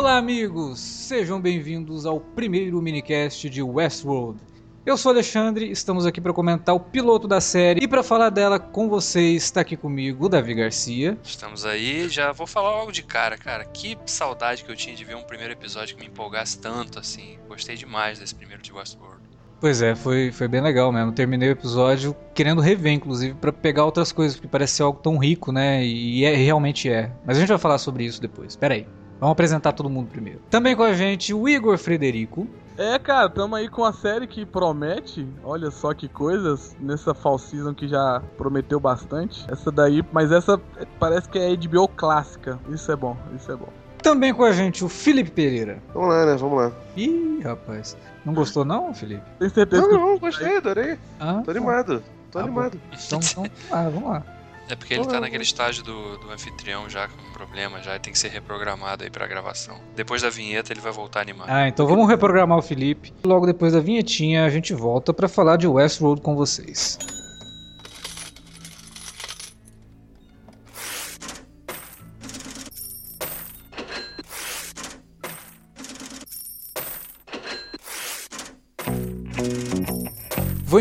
Olá, amigos! Sejam bem-vindos ao primeiro minicast de Westworld. Eu sou Alexandre, estamos aqui para comentar o piloto da série e para falar dela com vocês está aqui comigo o Davi Garcia. Estamos aí, já vou falar logo de cara, cara. Que saudade que eu tinha de ver um primeiro episódio que me empolgasse tanto assim. Gostei demais desse primeiro de Westworld. Pois é, foi, foi bem legal mesmo. Terminei o episódio querendo rever, inclusive, para pegar outras coisas, porque parece ser algo tão rico, né? E é, realmente é. Mas a gente vai falar sobre isso depois. Pera aí. Vamos apresentar todo mundo primeiro. Também com a gente o Igor Frederico. É, cara, tamo aí com uma série que promete, olha só que coisas, nessa fall season que já prometeu bastante. Essa daí, mas essa parece que é HBO clássica. Isso é bom, isso é bom. Também com a gente o Felipe Pereira. Vamos lá, né? Vamos lá. Ih, rapaz. Não gostou não, Felipe? Tem certeza? Não, não, gostei, adorei. Ah, Tô tá. animado. Tô ah, animado. Então, então, ah, vamos lá. É porque ele tá naquele estágio do, do anfitrião já com um problema, já tem que ser reprogramado aí pra gravação. Depois da vinheta ele vai voltar animado. Ah, então vamos reprogramar o Felipe. Logo depois da vinhetinha a gente volta para falar de Westworld com vocês.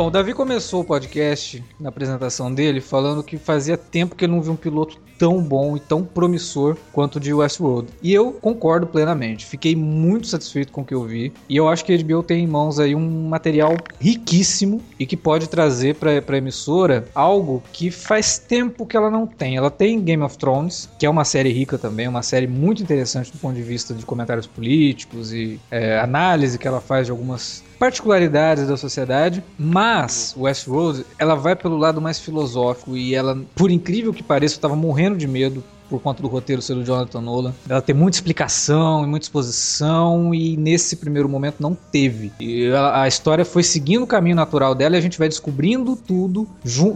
Bom, o Davi começou o podcast na apresentação dele falando que fazia tempo que ele não viu um piloto tão bom e tão promissor quanto o de Westworld. E eu concordo plenamente. Fiquei muito satisfeito com o que eu vi. E eu acho que a HBO tem em mãos aí um material riquíssimo e que pode trazer para a emissora algo que faz tempo que ela não tem. Ela tem Game of Thrones, que é uma série rica também, uma série muito interessante do ponto de vista de comentários políticos e é, análise que ela faz de algumas particularidades da sociedade, mas Westworld ela vai pelo lado mais filosófico e ela, por incrível que pareça, eu estava morrendo de medo por conta do roteiro ser do Jonathan Nolan. Ela tem muita explicação e muita exposição e nesse primeiro momento não teve. E ela, a história foi seguindo o caminho natural dela e a gente vai descobrindo tudo.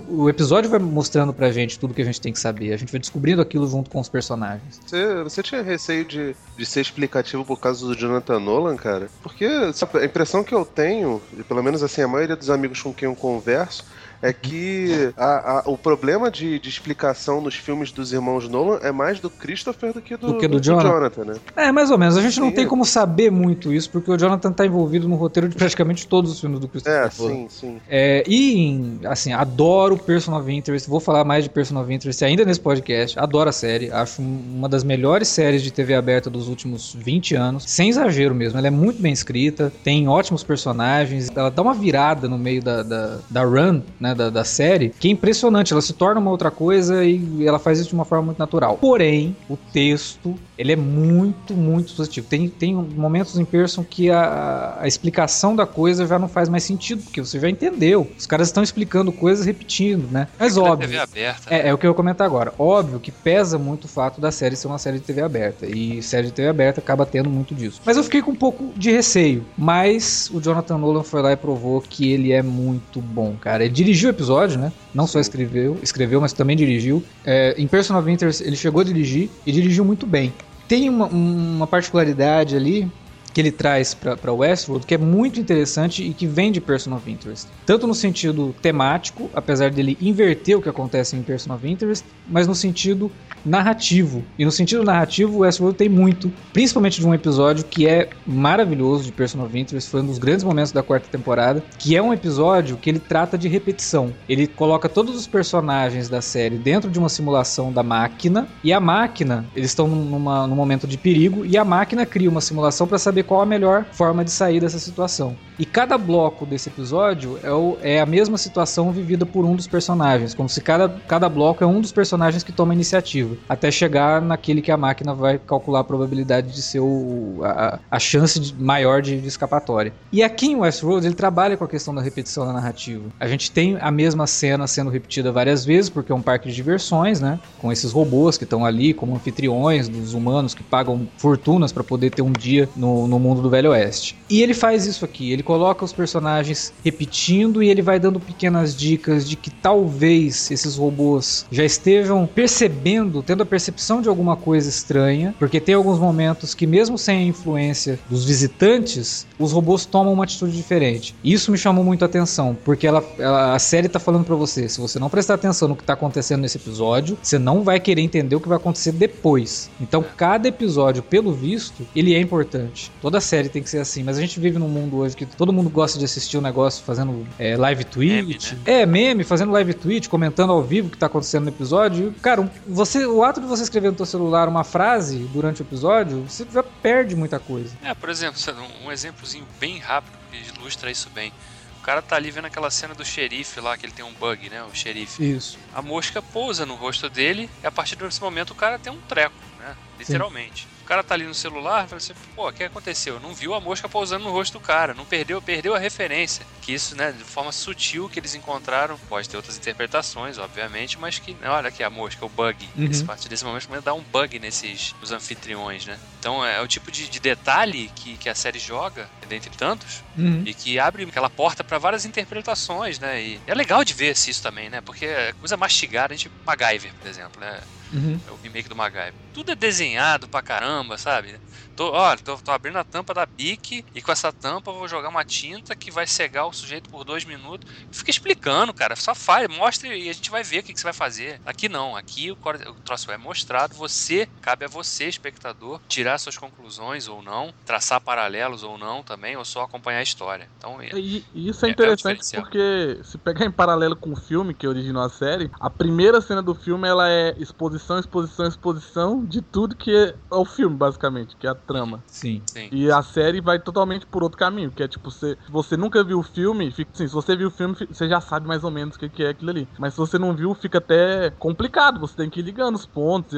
O episódio vai mostrando pra gente tudo que a gente tem que saber. A gente vai descobrindo aquilo junto com os personagens. Você, você tinha receio de, de ser explicativo por causa do Jonathan Nolan, cara? Porque sabe, a impressão que eu tenho, e pelo menos assim, a maioria dos amigos com quem eu converso, é que a, a, o problema de, de, explicação nos filmes dos irmãos Nolan é mais do Christopher do que do, do, que do, do Jonathan. Jonathan. né? É, mais ou menos. A gente não sim. tem como saber muito isso, porque o Jonathan tá envolvido no roteiro de praticamente todos os filmes do Christopher. É, sim, sim. É, e, assim, adoro Person of Interest. Vou falar mais de Person of Interest ainda nesse podcast. Adoro a série. Acho uma das melhores séries de TV aberta dos últimos 20 anos. Sem exagero mesmo. Ela é muito bem escrita, tem ótimos personagens. Ela dá uma virada no meio da, da, da run, né? Da, da série, que é impressionante. Ela se torna uma outra coisa e ela faz isso de uma forma muito natural. Porém, o texto, ele é muito, muito positivo. Tem, tem momentos em Person que a, a explicação da coisa já não faz mais sentido, porque você já entendeu. Os caras estão explicando coisas repetindo, né? Mas é óbvio. TV aberta, é, né? é o que eu vou comentar agora. Óbvio que pesa muito o fato da série ser uma série de TV aberta. E série de TV aberta acaba tendo muito disso. Mas eu fiquei com um pouco de receio. Mas o Jonathan Nolan foi lá e provou que ele é muito bom, cara. Ele dirigiu o episódio, né? Não só escreveu, escreveu, mas também dirigiu. É, em Person of Interest ele chegou a dirigir e dirigiu muito bem. Tem uma, uma particularidade ali que ele traz para Westworld que é muito interessante e que vem de Person of Interest. Tanto no sentido temático, apesar dele inverter o que acontece em Person of Interest, mas no sentido narrativo. E no sentido narrativo, Westworld tem muito, principalmente de um episódio que é maravilhoso de Person of Interest, foi um dos grandes momentos da quarta temporada, que é um episódio que ele trata de repetição. Ele coloca todos os personagens da série dentro de uma simulação da máquina, e a máquina, eles estão numa, num momento de perigo, e a máquina cria uma simulação para saber qual a melhor forma de sair dessa situação. E cada bloco desse episódio é, o, é, a mesma situação vivida por um dos personagens, como se cada, cada bloco é um dos personagens que toma a iniciativa, até chegar naquele que a máquina vai calcular a probabilidade de ser o, a, a chance de, maior de, de, escapatória. E aqui em Westworld ele trabalha com a questão da repetição da narrativa. A gente tem a mesma cena sendo repetida várias vezes, porque é um parque de diversões, né? Com esses robôs que estão ali como anfitriões dos humanos que pagam fortunas para poder ter um dia no, no mundo do Velho Oeste. E ele faz isso aqui, ele coloca os personagens repetindo e ele vai dando pequenas dicas de que talvez esses robôs já estejam percebendo, tendo a percepção de alguma coisa estranha, porque tem alguns momentos que, mesmo sem a influência dos visitantes, os robôs tomam uma atitude diferente. Isso me chamou muito a atenção, porque ela, ela a série está falando para você: se você não prestar atenção no que está acontecendo nesse episódio, você não vai querer entender o que vai acontecer depois. Então, cada episódio, pelo visto, ele é importante. Toda série tem que ser assim, mas a gente vive num mundo hoje que todo mundo gosta de assistir o um negócio fazendo é, live tweet. Meme, né? É, meme, fazendo live tweet, comentando ao vivo o que tá acontecendo no episódio. Cara, você, o ato de você escrever no seu celular uma frase durante o episódio, você já perde muita coisa. É, por exemplo, um exemplozinho bem rápido que ilustra isso bem. O cara tá ali vendo aquela cena do xerife lá, que ele tem um bug, né? O xerife. Isso. A mosca pousa no rosto dele e a partir desse momento o cara tem um treco, né? Literalmente. Sim. O cara tá ali no celular, fala assim, pô, o que aconteceu? Não viu a mosca pousando no rosto do cara, não perdeu, perdeu a referência. Que isso, né, de forma sutil que eles encontraram, pode ter outras interpretações, obviamente, mas que, né, olha aqui a mosca, o bug. Uhum. Esse, a partir desse momento começa a dar um bug nesses nos anfitriões, né? Então é, é o tipo de, de, detalhe que, que a série joga, dentre tantos, uhum. e que abre aquela porta para várias interpretações, né? E é legal de ver isso também, né? Porque é coisa mastigada, a gente, MacGyver, por exemplo, né? Uhum. É o remake do MacGyver. Tudo é desenhado pra caramba, sabe? Tô, olha, tô, tô, abrindo a tampa da Bic e com essa tampa eu vou jogar uma tinta que vai cegar o sujeito por dois minutos. Fica explicando, cara. Só faz, mostre e a gente vai ver o que, que você vai fazer. Aqui não, aqui o, o troço é mostrado. Você, cabe a você, espectador, tirar suas conclusões ou não, traçar paralelos ou não também, ou só acompanhar a história. Então, é, e, isso é, é interessante é porque se pegar em paralelo com o filme que originou a série, a primeira cena do filme ela é exposição, exposição, exposição de tudo que é o filme, basicamente, que é a trama. Sim. Sim. E a série vai totalmente por outro caminho, que é tipo, você, você nunca viu o filme, fica, assim, se você viu o filme, você já sabe mais ou menos o que, que é aquilo ali. Mas se você não viu, fica até complicado, você tem que ir ligando os pontos,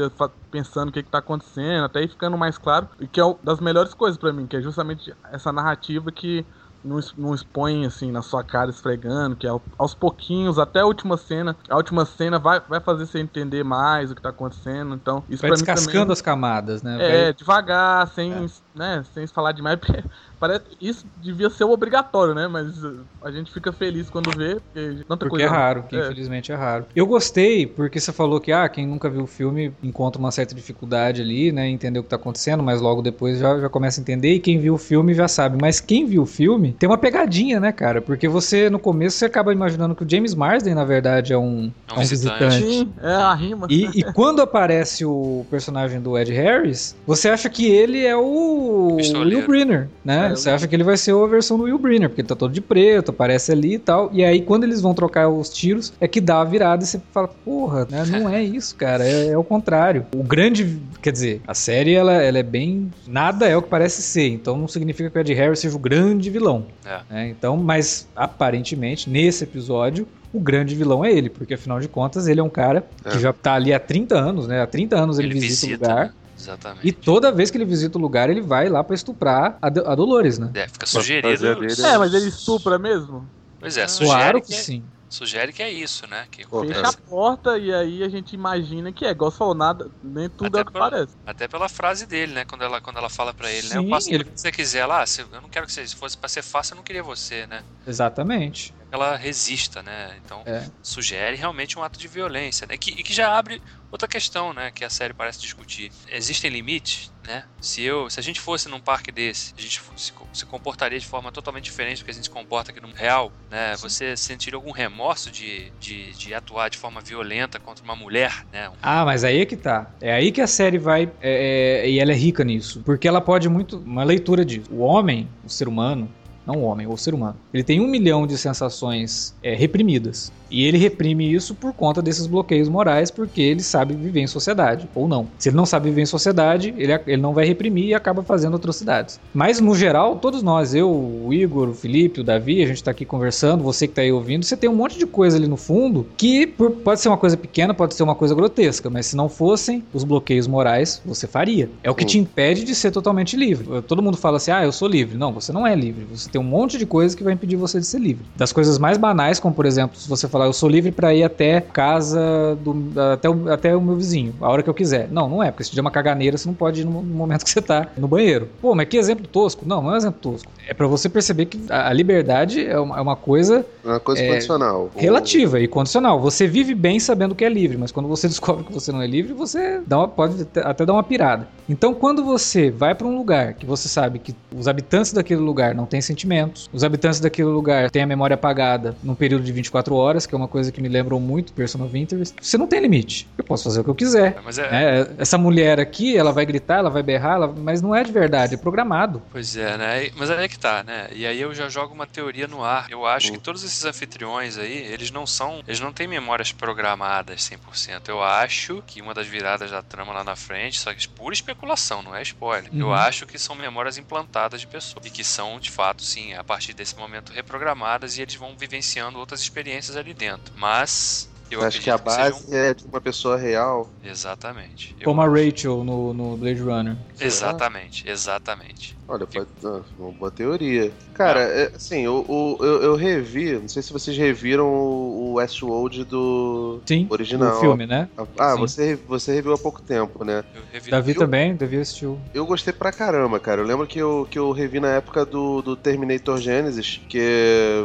pensando o que, que tá acontecendo, até ir ficando mais claro. E que é uma das melhores coisas para mim, que é justamente essa narrativa que não, não expõe assim na sua cara esfregando, que é aos pouquinhos, até a última cena, a última cena vai, vai fazer você entender mais o que tá acontecendo. Então, isso vai descascando também, as camadas, né? É, vai... devagar, sem, é. Né, sem falar demais, porque Parece, isso devia ser obrigatório, né? Mas uh, a gente fica feliz quando vê. Porque, tanta porque coisa é raro, que é. infelizmente é raro. Eu gostei, porque você falou que ah, quem nunca viu o filme encontra uma certa dificuldade ali, né? Entender o que tá acontecendo, mas logo depois já, já começa a entender. E quem viu o filme já sabe. Mas quem viu o filme tem uma pegadinha, né, cara? Porque você, no começo, você acaba imaginando que o James Marsden, na verdade, é um, é um, é um visitante. Sim, é a rima. E, e quando aparece o personagem do Ed Harris, você acha que ele é o Will Brenner, né? É, você acha que ele vai ser a versão do Will Brenner, porque ele tá todo de preto, aparece ali e tal. E aí, quando eles vão trocar os tiros, é que dá a virada e você fala, porra, né? Não é isso, cara. É, é o contrário. O grande. Quer dizer, a série ela, ela é bem. Nada é o que parece ser. Então não significa que o Ed Harris seja o grande vilão. É. Né? Então, mas aparentemente, nesse episódio, o grande vilão é ele, porque afinal de contas ele é um cara é. que já tá ali há 30 anos, né? Há 30 anos ele, ele visita, visita, o lugar. Exatamente. E toda vez que ele visita o lugar, ele vai lá para estuprar a, a, Dolores, né? É, fica sugerido. É, mas ele estupra mesmo? Pois é, sugere claro que, que é- sim. Sugere que é isso, né? Que Fecha a porta e aí a gente imagina que é, igual você falou, nada, nem tudo até é o que pela, parece. Até pela frase dele, né? Quando ela, quando ela fala para ele, Sim, né? Eu posso ele... o que você quiser lá, eu não quero que você, se fosse pra ser fácil, eu não queria você, né? Exatamente. Ela resista, né? Então É. sugere realmente um ato de violência, né? Que, e que já abre outra questão, né? Que a série parece discutir. Existem limites, né? Se eu, se a gente fosse num parque desse, a gente se, se comportaria de forma totalmente diferente do que a gente se comporta aqui no real, né? Você sentiria algum remorso de, de, de atuar de forma violenta contra uma mulher, né? Ah, mas aí é que tá. É aí que a série vai. é, é, e ela é rica nisso. Porque ela pode muito. Uma leitura disso. O homem, o ser humano. Não o homem, o ser humano. Ele tem um milhão de sensações é, reprimidas. E ele reprime isso por conta desses bloqueios morais, porque ele sabe viver em sociedade, ou não. Se ele não sabe viver em sociedade, ele, ele não vai reprimir e acaba fazendo atrocidades. Mas, no geral, todos nós, eu, o Igor, o Felipe, o Davi, a gente tá aqui conversando, você que tá aí ouvindo, você tem um monte de coisa ali no fundo que por- pode ser uma coisa pequena, pode ser uma coisa grotesca, mas se não fossem os bloqueios morais, você faria. É o que te impede de ser totalmente livre. Todo mundo fala assim, ah, eu sou livre. Não, você não é livre. Você tem um monte de coisas que vai impedir você de ser livre. Das coisas mais banais, como por exemplo, se você falar, eu sou livre pra ir até casa, do, até, o, até o meu vizinho, a hora que eu quiser. Não, não é, porque se tiver uma caganeira, você não pode ir no, no momento que você tá no banheiro. Pô, mas que exemplo tosco. Não, não é um exemplo tosco. É pra você perceber que a, a liberdade é uma, é uma coisa É uma coisa É, condicional. relativa e condicional. Você vive bem sabendo que é livre, mas quando você descobre que você não é livre, você dá uma- pode até- dar uma pirada. Então, quando você vai pra um lugar que você sabe que os habitantes daquele lugar não têm sentimentos, os habitantes daquele lugar têm a memória apagada num período de 24 horas, que é uma coisa que me lembrou muito Person of Interest, você não tem limite. Eu posso fazer o que eu quiser. Mas é, É, essa mulher aqui, ela vai gritar, ela vai berrar, ela- mas não é de verdade, é programado. Pois é, né? Mas aí é que tá, né? E aí eu já jogo uma teoria no ar. Eu acho que todos esses anfitriões aí, eles não são. Eles não têm memórias programadas 100%. Eu acho que uma das viradas da trama lá na frente, só que pura especulação, não é spoiler. Eu Uhum. acho que são memórias implantadas de pessoas. E que são, de fato, sim, a partir desse momento reprogramadas e eles vão vivenciando outras experiências ali dentro. Mas. Eu Acho que a base é de uma pessoa real. Exatamente. Eu Como a acho. Rachel no, no Blade Runner. Exatamente, exatamente. Olha, pode, ah, uma boa teoria. Cara, é, assim, o- eu, eu revi, não sei se vocês reviram o, o Westworld do Sim, original. o filme, né? Ah, Sim. você, você reviu há pouco tempo, né? Eu revi Davi Eu- também, Davi assistiu. Eu gostei pra caramba, cara. Eu lembro que eu, que eu revi na época do, do Terminator Genesis, que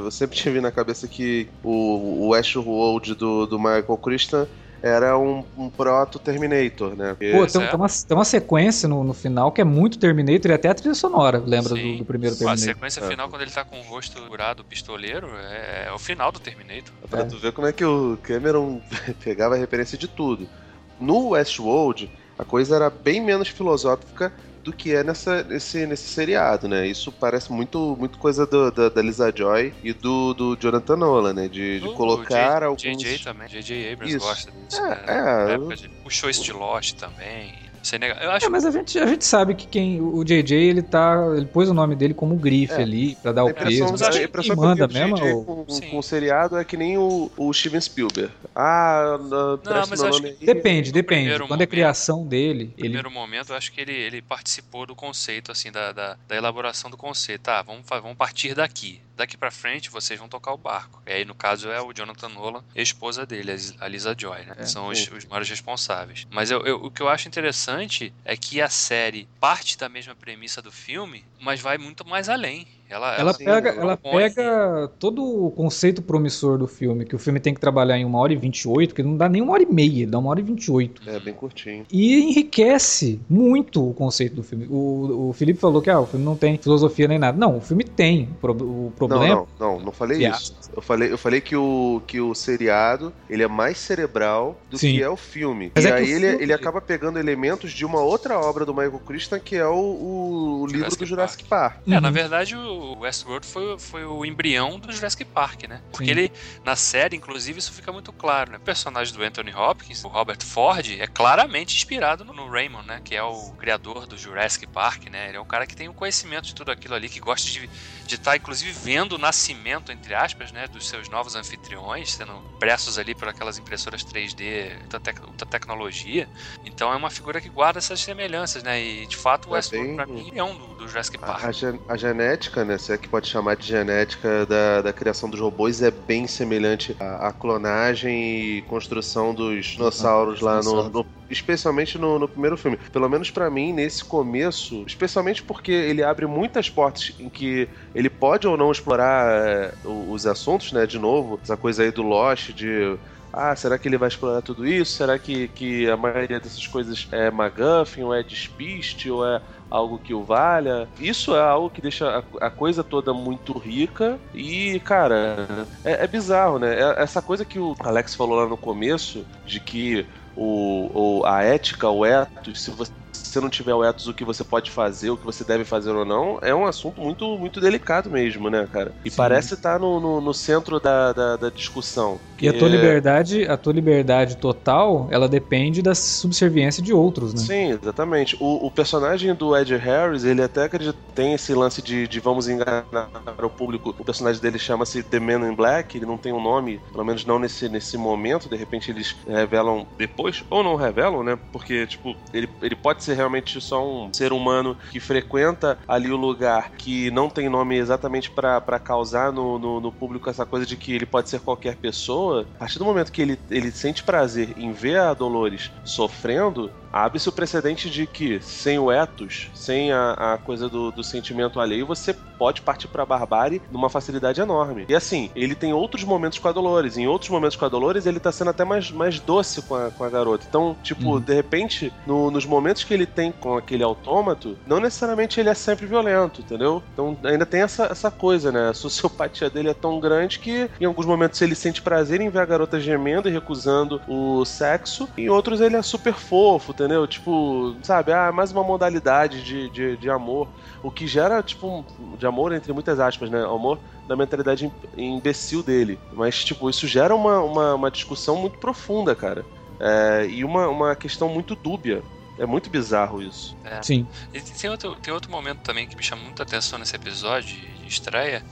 eu sempre tive na cabeça que o, o Westworld do, do Michael Christian era um, um proto-Terminator, né? Porque- Pô, tem, tem uma, tem uma sequência no, no final que é muito Terminator e até a trilha sonora, lembra do, do primeiro A Terminator. sequência É. final, quando ele tá com o rosto curado, pistoleiro, é, é o final do Terminator. Pra É. tu ver como é que o Cameron pegava a referência de tudo. No Westworld, a coisa era bem menos filosófica do que é nessa, nesse, nesse seriado, né? Isso parece muito, muito coisa do- da, da Lisa Joy e do, do Jonathan Nolan, né? De, de colocar o J- alguns... JJ também. JJ Abrams Isso. gosta disso. É, né? é, Na eu- de- puxou isso de Lost também. Sem negar. Eu acho É, mas a gente, a gente sabe que quem o JJ ele tá, ele pôs o nome dele como grife É. ali pra dar A o peso. mas acho quem que manda mesmo? ou- com, com, o seriado é que nem o, o Steven Spielberg. Ah, não, mas meu acho nome que. Depende, No depende. Quando é momento- criação dele, No ele primeiro momento, eu acho que ele, ele participou do conceito, assim, da, da, da elaboração do conceito. Tá, vamos, vamos partir daqui. Daqui pra frente, vocês vão tocar o barco. E aí, no caso, é o Jonathan Nolan e a esposa dele, a Lisa Joy, né? É. São os, os maiores responsáveis. Mas eu, eu- o que eu acho interessante é que a série parte da mesma premissa do filme, mas vai muito mais além. Ela, ela pega, ela pega todo o conceito promissor do filme, que o filme tem que trabalhar em uma hora e 28, que não dá nem uma hora e meia, dá uma hora e 28. É, bem curtinho. E enriquece muito o conceito do filme. O, o Felipe falou que ah, o filme não tem filosofia nem nada. Não, o filme tem. O, pro- o Não, problema. não, não, não falei isso. Eu falei, eu falei que, o, que o seriado ele é mais cerebral do Sim. que é o filme. Mas e é aí ele, filme- ele acaba pegando elementos de uma outra obra do Michael Christian, que é o, o, o livro Jurassic do Jurassic Park. É, na Uhum. verdade, o Westworld foi, foi o embrião do Jurassic Park, né? Porque Sim. ele, na série, inclusive, isso fica muito claro, né? O personagem do Anthony Hopkins, o Robert Ford, é claramente inspirado no, no Raymond, né? Que é o criador do Jurassic Park, né? Ele é um cara que tem um conhecimento de tudo aquilo ali, que gosta de estar, inclusive, vendo o nascimento, entre aspas, né? Dos seus novos anfitriões, sendo impressos ali por aquelas impressoras 3D, alta, tec- tecnologia. Então é uma figura que guarda essas semelhanças, né? E, de fato, o É Westworld, bem- pra mim, é um do, do Jurassic Park. A, a gen- a genética, né? Se é que pode chamar de genética da, da criação dos robôs, é bem semelhante à, à clonagem e construção dos dinossauros lá no, no especialmente no, no primeiro filme. Pelo menos para mim, nesse começo, especialmente porque ele abre muitas portas em que ele pode ou não explorar é, os assuntos, né? De novo, essa coisa aí do Lost, de ah, será que ele vai explorar tudo isso? Será que, que a maioria dessas coisas é MacGuffin, ou é despiste, ou é algo que o valha? Isso é algo que deixa a, a coisa toda muito rica e, cara, é, é bizarro, né? É, essa coisa que o Alex falou lá no começo, de que o, o, a ética, o ethos, se você você não tiver o ethos, o que você pode fazer, o que você deve fazer ou não, é um assunto muito, muito delicado mesmo, né, cara? E Sim. parece estar no, no, no centro da, da, da, discussão. E a tua é... liberdade, a tua liberdade total, ela depende da subserviência de outros, né? Sim, exatamente. O, o personagem do Ed Harris, ele até acredita, tem esse lance de, de vamos enganar o público. O personagem dele chama-se The Man in Black, ele não tem um nome, pelo menos não nesse, nesse momento, de repente eles revelam depois, ou não revelam, né? Porque, tipo, ele, ele pode ser realmente só um ser humano que frequenta ali o lugar que não tem nome exatamente para causar no, no, no, público essa coisa de que ele pode ser qualquer pessoa, a partir do momento que ele, ele sente prazer em ver a Dolores sofrendo, abre-se o precedente de que, sem o ethos, sem a, a coisa do, do, sentimento alheio, você pode partir pra barbárie numa facilidade enorme. E assim, ele tem outros momentos com a Dolores. Em outros momentos com a Dolores, ele tá sendo até mais, mais doce com a, com a garota. Então, tipo, uhum. de repente, no, nos momentos que ele tem com aquele autômato, não necessariamente ele é sempre violento, entendeu? Então ainda tem essa, essa coisa, né? A sociopatia dele é tão grande que em alguns momentos ele sente prazer em ver a garota gemendo e recusando o sexo, em outros ele é super fofo, entendeu? Tipo, sabe, ah, mais uma modalidade de, de, de amor. O que gera, tipo, um, de amor entre muitas aspas, né? Amor da mentalidade imbecil dele. Mas, tipo, isso gera uma, uma, uma discussão muito profunda, cara. É, e uma, uma questão muito dúbia. É muito bizarro isso. É. Sim. E tem outro, tem outro momento também que me chama muita atenção nesse episódio estreia,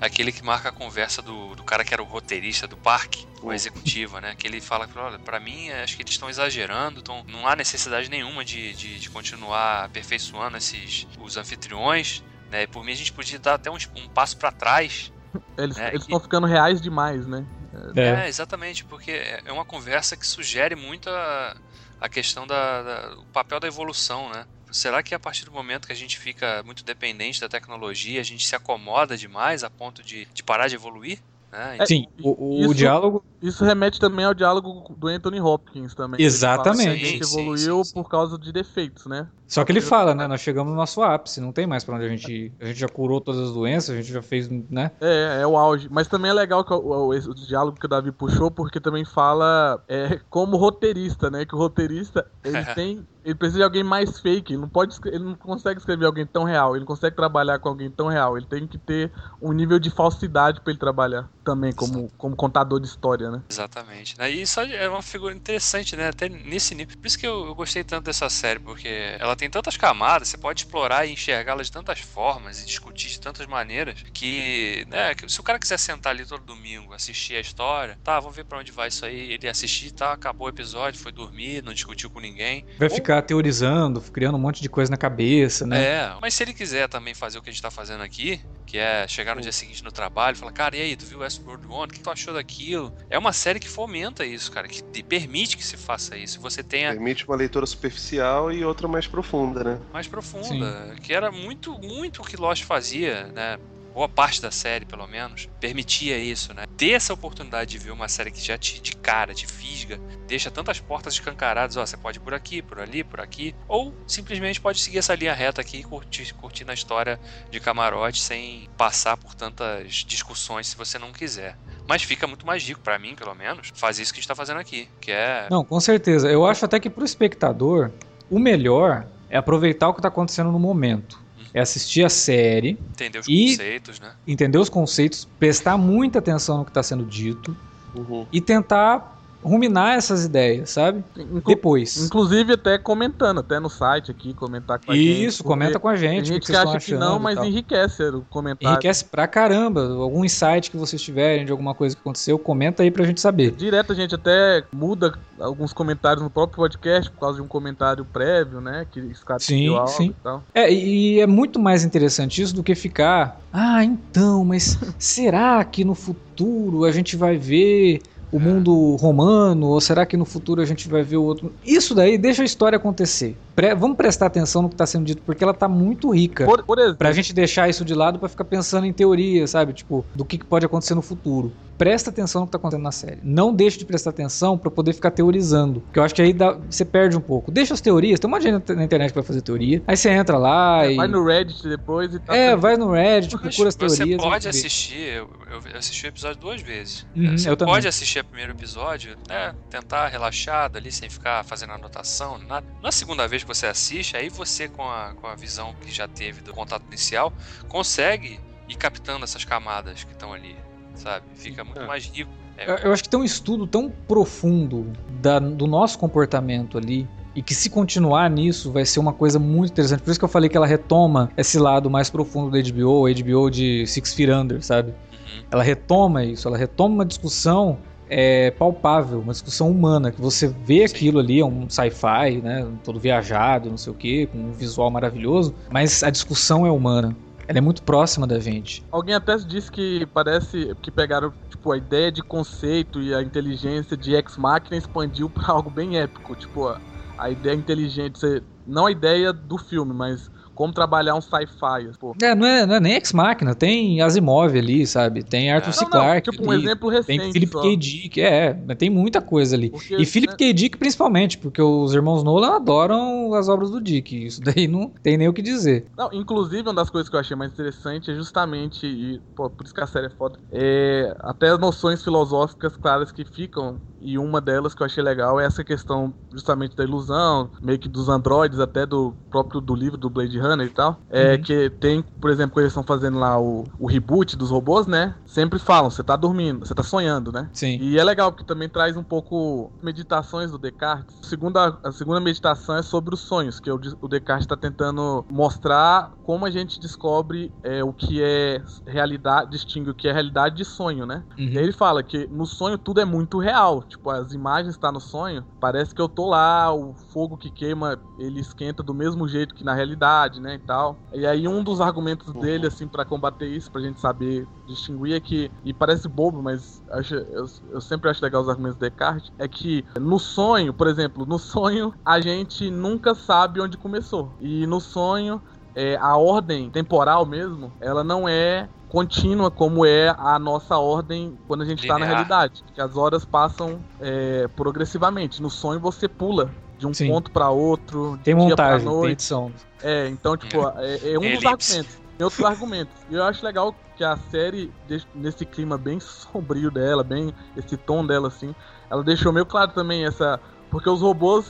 aquele que marca a conversa do, do cara que era o roteirista do parque, o executivo, né? Que ele fala, olha, pra mim, acho que eles estão exagerando, tão, não há necessidade nenhuma de, de, de, continuar aperfeiçoando esses, os anfitriões, né? Por mim, a gente podia dar até um, um passo para trás. Eles né? estão ficando reais demais, né? É. é. exatamente, porque é uma conversa que sugere muito a, a questão da, da, do papel da evolução, né? Será que a partir do momento que a gente fica muito dependente da tecnologia, a gente se acomoda demais a ponto de, de parar de evoluir? Né? Sim, o, o isso, diálogo. Isso remete também ao diálogo do Anthony Hopkins também. Exatamente. a gente evoluiu sim, sim, por causa de defeitos, né? Só que ele fala, né? Nós chegamos no nosso ápice, não tem mais pra onde a gente. Ir. A gente já curou todas as doenças, a gente já fez, né? É, é o auge. Mas também é legal que o, o, o diálogo que o Davi puxou, porque também fala é, como roteirista, né? Que o roteirista ele tem ele precisa de alguém mais fake. Ele não pode, ele não consegue escrever alguém tão real. Ele não consegue trabalhar com alguém tão real. Ele tem que ter um nível de falsidade para ele trabalhar também como, como contador de história, né? Exatamente. E isso é uma figura interessante, né? Até nesse nível. Por isso que eu, eu gostei tanto dessa série, porque ela tem tantas camadas. Você pode explorar e enxergá-las de tantas formas e discutir de tantas maneiras que, né? Se o cara quiser sentar ali todo domingo, assistir a história, tá, vamos ver para onde vai isso aí. Ele assistir, tá, acabou o episódio, foi dormir, não discutiu com ninguém. Vai Ou ficar teorizando, criando um monte de coisa na cabeça, né? É, mas se ele quiser também fazer o que a gente tá fazendo aqui, que é chegar no dia seguinte no trabalho e falar, cara, e aí, tu viu Westworld One? O que tu achou daquilo? É uma série que fomenta isso, cara, que permite que se faça isso. Você tenha. Permite uma leitura superficial e outra mais profunda, né? Mais profunda. Sim. Que era muito, muito o que Lost fazia, né? Boa parte da série, pelo menos, permitia isso, né? Ter essa oportunidade de ver uma série que já te, de cara, te fisga, deixa tantas portas escancaradas, ó, você pode ir por aqui, por ali, por aqui, ou simplesmente pode seguir essa linha reta aqui e curtir, curtir a história de camarote sem passar por tantas discussões se você não quiser. Mas fica muito mais rico, para mim, pelo menos, fazer isso que a gente tá fazendo aqui, que é... Não, com certeza. Eu acho até que pro espectador, o melhor é aproveitar o que tá acontecendo no momento é assistir a série. Entender os e conceitos, né? Entender os conceitos, prestar muita atenção no que está sendo dito uhum. e tentar ruminar essas ideias, sabe? Inclu Depois. Inclusive até comentando, até no site aqui, comentar com a Isso, gente. Isso, comenta com a gente. Tem gente que, que acha que não, mas enriquece o comentário. Enriquece pra caramba. Algum insight que vocês tiverem de alguma coisa que aconteceu, comenta aí pra gente saber. Direto a gente até muda alguns comentários no próprio podcast por causa de um comentário prévio, né? Que esse cara sim, sim. e tal. É, e é muito mais interessante isso do que ficar. Ah, então, mas será que no futuro a gente vai ver o mundo romano, ou será que no futuro a gente vai ver o outro? Isso daí deixa a história acontecer. Pre vamos prestar atenção no que está sendo dito, porque ela tá muito rica. Por, por exemplo, Pra gente deixar isso de lado pra ficar pensando em teoria, sabe? Tipo, do que que pode acontecer no futuro. Presta atenção no que tá acontecendo na série. Não deixe de prestar atenção pra poder ficar teorizando. Porque eu acho que aí dá- você perde um pouco. Deixa as teorias. Tem uma gente na internet que vai fazer teoria. Aí você entra lá e. vai no Reddit depois e tá É, vai no Reddit, procura as você teorias. pode vai ver. assistir, eu, eu assisti o episódio duas vezes. Uhum, você eu também. pode assistir o primeiro episódio, né? Tentar relaxado ali, sem ficar fazendo anotação, nada. Na segunda vez que você assiste, aí você, com a, com a visão que já teve do contato inicial, consegue ir captando essas camadas que estão ali, sabe? Fica muito É. mais rico. É, Eu, acho que tem um estudo tão profundo da- do nosso comportamento ali. E que se continuar nisso vai ser uma coisa muito interessante. Por isso que eu falei que ela retoma esse lado mais profundo da HBO, a HBO de Six Feet Under, sabe? uhum. Ela retoma isso, ela retoma uma discussão é, palpável, uma discussão humana, que você vê Sim. aquilo ali, é um sci-fi, né? Todo viajado, não sei o que, com um visual maravilhoso, mas a discussão é humana. Ela é muito próxima da gente. Alguém até disse que parece que pegaram tipo, a ideia de conceito e a inteligência de Ex-Machina e expandiu pra algo bem épico. Tipo, a, a ideia inteligente, não a ideia do filme, mas como trabalhar um sci-fi. Pô. É, não é, não é nem Ex-Máquina, tem Asimov ali, sabe? Tem Arthur É. C. Não, Clarke tipo um exemplo recente. tem Philip só. K. Dick, é, tem muita coisa ali. Porque, E Philip né, K. Dick principalmente, porque os irmãos Nolan adoram as obras do Dick, isso daí não tem nem o que dizer. Não, inclusive, uma das coisas que eu achei mais interessante é justamente, e pô, por isso que a série é foda, é até as noções filosóficas claras que ficam, e uma delas que eu achei legal é essa questão justamente da ilusão, meio que dos androides, até do próprio do livro do Blade Runner e tal. É Uhum. que tem, por exemplo, quando eles estão fazendo lá o, o reboot dos robôs, né? Sempre falam, você tá dormindo, você tá sonhando, né? Sim. E é legal, porque também traz um pouco meditações do Descartes. A segunda, a segunda meditação é sobre os sonhos, que o, o Descartes está tentando mostrar como a gente descobre é, o que é realidade, distingue o que é realidade de sonho, né? Uhum. E aí ele fala que no sonho tudo é muito real. Tipo, as imagens tá no sonho, parece que eu tô lá, o fogo que queima, ele esquenta do mesmo jeito que na realidade, né, e tal. E aí um dos argumentos Uhum. dele, assim, pra combater isso, pra gente saber distinguir, é que, e parece bobo, mas acho, eu, eu sempre acho legal os argumentos do Descartes, é que no sonho, por exemplo, no sonho, a gente nunca sabe onde começou. E no sonho, é, a ordem temporal mesmo, ela não é contínua como é a nossa ordem quando a gente está na realidade. Que as horas passam é, progressivamente. No sonho você pula de um Sim. ponto para outro, Tem de dia pra montagem, tem noite. edição. É, então, tipo, é, é um dos argumentos. Tem outros argumentos. E eu acho legal que a série, nesse clima bem sombrio dela, bem esse tom dela, assim, ela deixou meio claro também essa. Porque os robôs,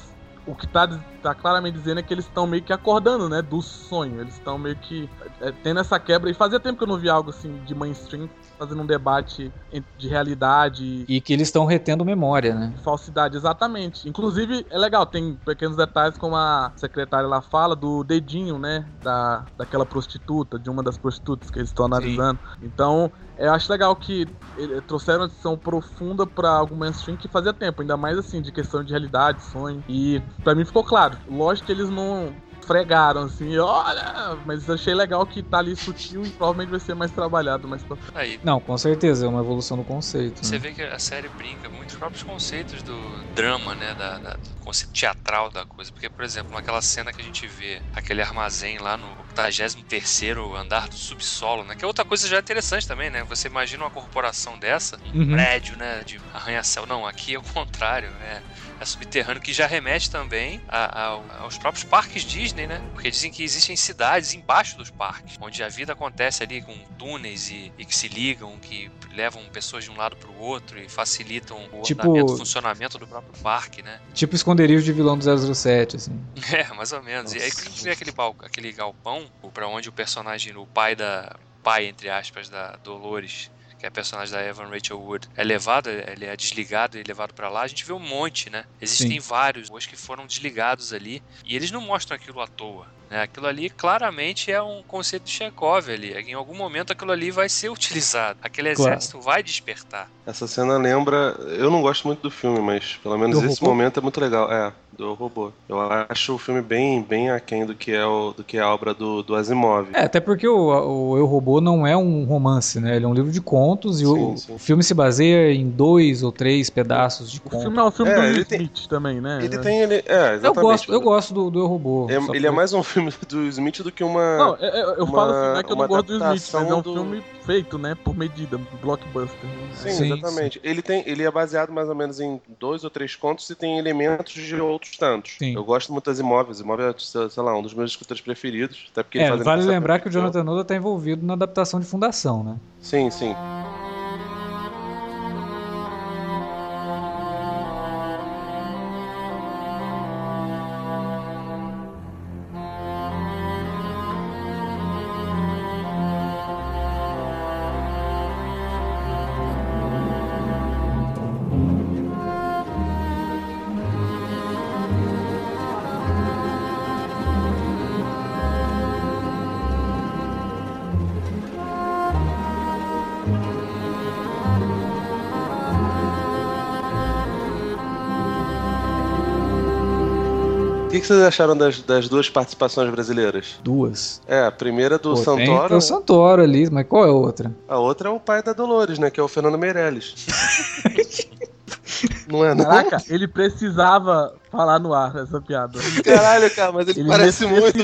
o que tá, tá claramente dizendo é que eles estão meio que acordando, né, do sonho. Eles estão meio que é, tendo essa quebra. E fazia tempo que eu não vi algo assim de mainstream fazendo um debate de realidade E que eles estão retendo memória, né? Falsidade, exatamente. Inclusive, é legal, tem pequenos detalhes, como a secretária lá fala, do dedinho, né? Da, daquela prostituta, de uma das prostitutas que eles estão analisando. Então, eu acho legal que trouxeram uma edição profunda pra algum mainstream que fazia tempo, ainda mais assim, de questão de realidade, sonho. E pra mim ficou claro. Lógico que eles não fregaram assim, olha, mas achei legal que tá ali sutil e provavelmente vai ser mais trabalhado mais pra frente. Aí, Não, com certeza, é uma evolução do conceito. Você Né? vê que a série brinca muito com os próprios conceitos do drama, né? Da, da- do conceito teatral da coisa. Porque, por exemplo, naquela cena que a gente vê aquele armazém lá no 83 andar do subsolo, né? Que é outra coisa já interessante também, né? Você imagina uma corporação dessa, um Uhum. prédio, né? De arranha-céu. Não, aqui é o contrário, é, é subterrâneo, que já remete também a- ao- aos próprios parques Disney, né? Porque dizem que existem cidades embaixo dos parques, onde a vida acontece ali com túneis e, e que se ligam, que levam pessoas de um lado para o outro e facilitam o Tipo- o funcionamento do próprio parque, né? Tipo esconderijo de vilão do 007, assim. É, mais ou menos. E aí quando a gente vê aquele, aquele galpão, para onde o personagem, o pai da. pai, entre aspas, da Dolores, que é a personagem da Evan Rachel Wood, é levado, ele é desligado e levado para lá, a gente vê um monte, né? Existem vários hoje que foram desligados ali e eles não mostram aquilo à toa. Né? Aquilo ali claramente é um conceito de Chekhov ali. Em algum momento aquilo ali vai ser utilizado. Aquele Claro. exército vai despertar. Essa cena lembra. Eu não gosto muito do filme, mas pelo menos Do esse robô? momento é muito legal. É, do robô. Eu acho o filme bem, bem aquém do que é, o, do que é a obra do, do Asimov. É, até porque o, o Eu Robô não é um romance, né? Ele é um livro de contos e o, Sim, sim. o filme se baseia em dois ou três pedaços de O contos. filme é um filme É, do Will ele tem- também, né? Ele tem ele. É, exatamente. Eu gosto, eu gosto do, do Eu Robô. É- ele é mais um filme do Smith do que uma. Não, é- eu uma- falo assim, não é que eu não gosto do Smith, mas é um adaptação do- filme feito, né, por medida, blockbuster. Sim, Sim, exatamente. Ele, tem, ele é baseado mais ou menos em dois ou três contos e tem elementos de outros tantos. Sim. Eu gosto muito das imóveis. Imóvel é, sei lá, um dos meus escritores preferidos. Até porque ele É, faz vale lembrar que o. Jonathan Nolan está envolvido na adaptação de Fundação, né? Sim, sim. O que, que vocês acharam das, das duas participações brasileiras? Duas. É, a primeira do Pô, Santoro, tem o Santoro ali, mas qual é a outra? a outra é o pai da Dolores, né? Que é o Fernando Meirelles. não é, não? Caraca, ele precisava falar no ar essa piada. Caralho, cara, mas ele, Ele parece muito.